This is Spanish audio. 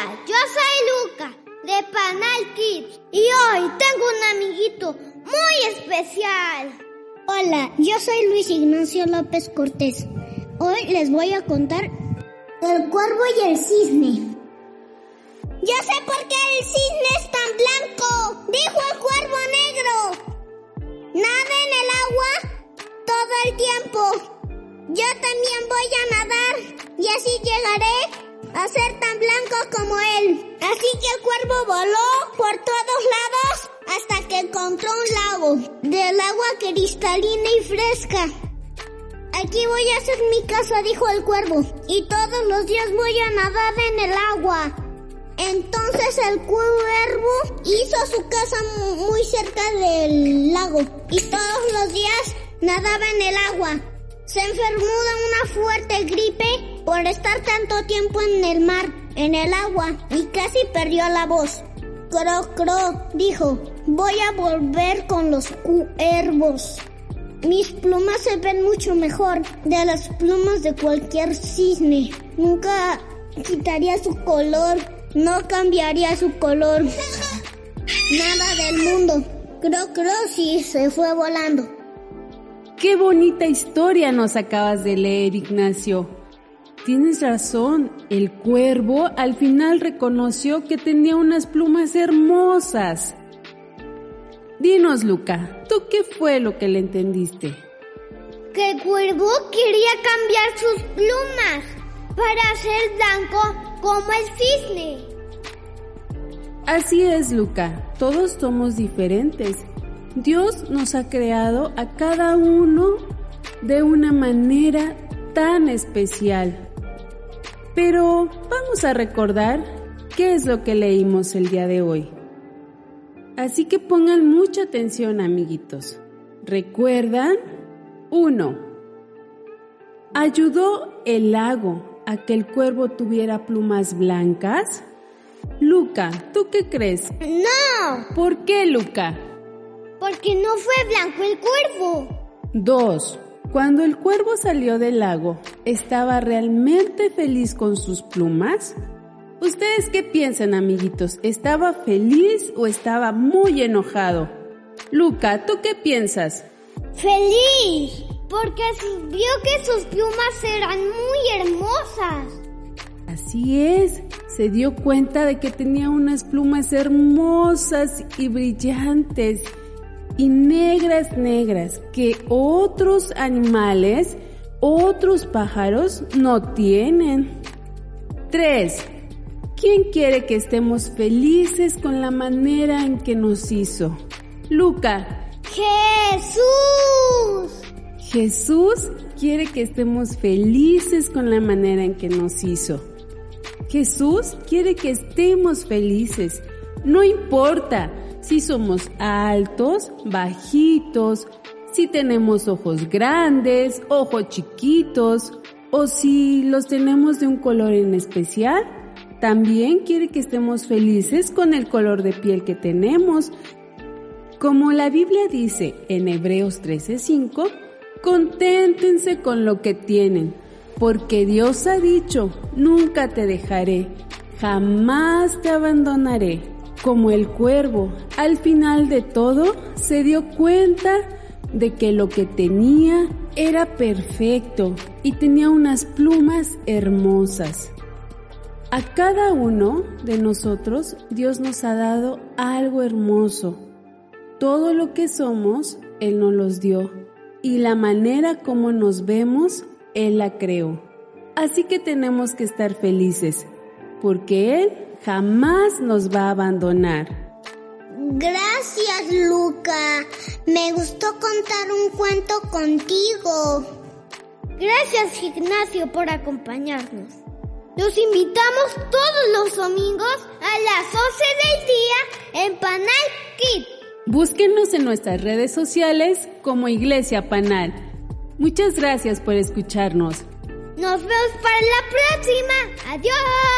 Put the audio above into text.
Hola, yo soy Luca de Panal Kids y hoy tengo un amiguito muy especial. Hola, yo soy Luis Ignacio López Cortés. Hoy les voy a contar el cuervo y el cisne. Yo sé por qué el cisne es tan blanco, dijo el cuervo negro. Nada en el agua todo el tiempo. Yo también voy a nadar y así llegaré a tan blanco como él. Así que el cuervo voló por todos lados hasta que encontró un lago del agua cristalina y fresca. Aquí voy a hacer mi casa, dijo el cuervo, y todos los días voy a nadar en el agua. Entonces el cuervo hizo su casa muy cerca del lago y todos los días nadaba en el agua. Se enfermó de una fuerte gripe por estar tanto tiempo en el mar, en el agua, y casi perdió la voz. Cro, cro, dijo, voy a volver con los cuervos. Mis plumas se ven mucho mejor de las plumas de cualquier cisne. Nunca quitaría su color, no cambiaría su color. Nada del mundo. Cro, cro, sí, se fue volando. Qué bonita historia nos acabas de leer, Ignacio. Tienes razón, el cuervo al final reconoció que tenía unas plumas hermosas. Dinos, Luca, ¿tú qué fue lo que le entendiste? Que el cuervo quería cambiar sus plumas para ser blanco como el cisne. Así es, Luca, todos somos diferentes Dios nos ha creado a cada uno de una manera tan especial. Pero vamos a recordar qué es lo que leímos el día de hoy. Así que pongan mucha atención, amiguitos. ¿Recuerdan? 1. ¿Ayudó el lago a que el cuervo tuviera plumas blancas? Luca, ¿tú qué crees? No. ¿Por qué, Luca? Porque no fue blanco el cuervo. 2. Cuando el cuervo salió del lago, ¿estaba realmente feliz con sus plumas? ¿Ustedes qué piensan, amiguitos? ¿Estaba feliz o estaba muy enojado? Luca, ¿tú qué piensas? Feliz, porque vio que sus plumas eran muy hermosas. Así es, se dio cuenta de que tenía unas plumas hermosas y brillantes y negras, negras, que otros animales, otros pájaros no tienen. 3. ¿Quién quiere que estemos felices con la manera en que nos hizo? Luca. Jesús. Jesús quiere que estemos felices con la manera en que nos hizo. Jesús quiere que estemos felices. No importa si somos altos, bajitos, si tenemos ojos grandes, ojos chiquitos, o si los tenemos de un color en especial. También quiere que estemos felices con el color de piel que tenemos. Como la Biblia dice en Hebreos 13:5, conténtense con lo que tienen, porque Dios ha dicho, nunca te dejaré, jamás te abandonaré como el cuervo, al final de todo se dio cuenta de que lo que tenía era perfecto y tenía unas plumas hermosas. A cada uno de nosotros Dios nos ha dado algo hermoso. Todo lo que somos, Él nos los dio y la manera como nos vemos, Él la creó. Así que tenemos que estar felices porque Él jamás nos va a abandonar. Gracias, Luca. Me gustó contar un cuento contigo. Gracias, Ignacio, por acompañarnos. Los invitamos todos los domingos a las 11 del día en Panal Kid. Búsquenos en nuestras redes sociales como Iglesia Panal. Muchas gracias por escucharnos. Nos vemos para la próxima. Adiós.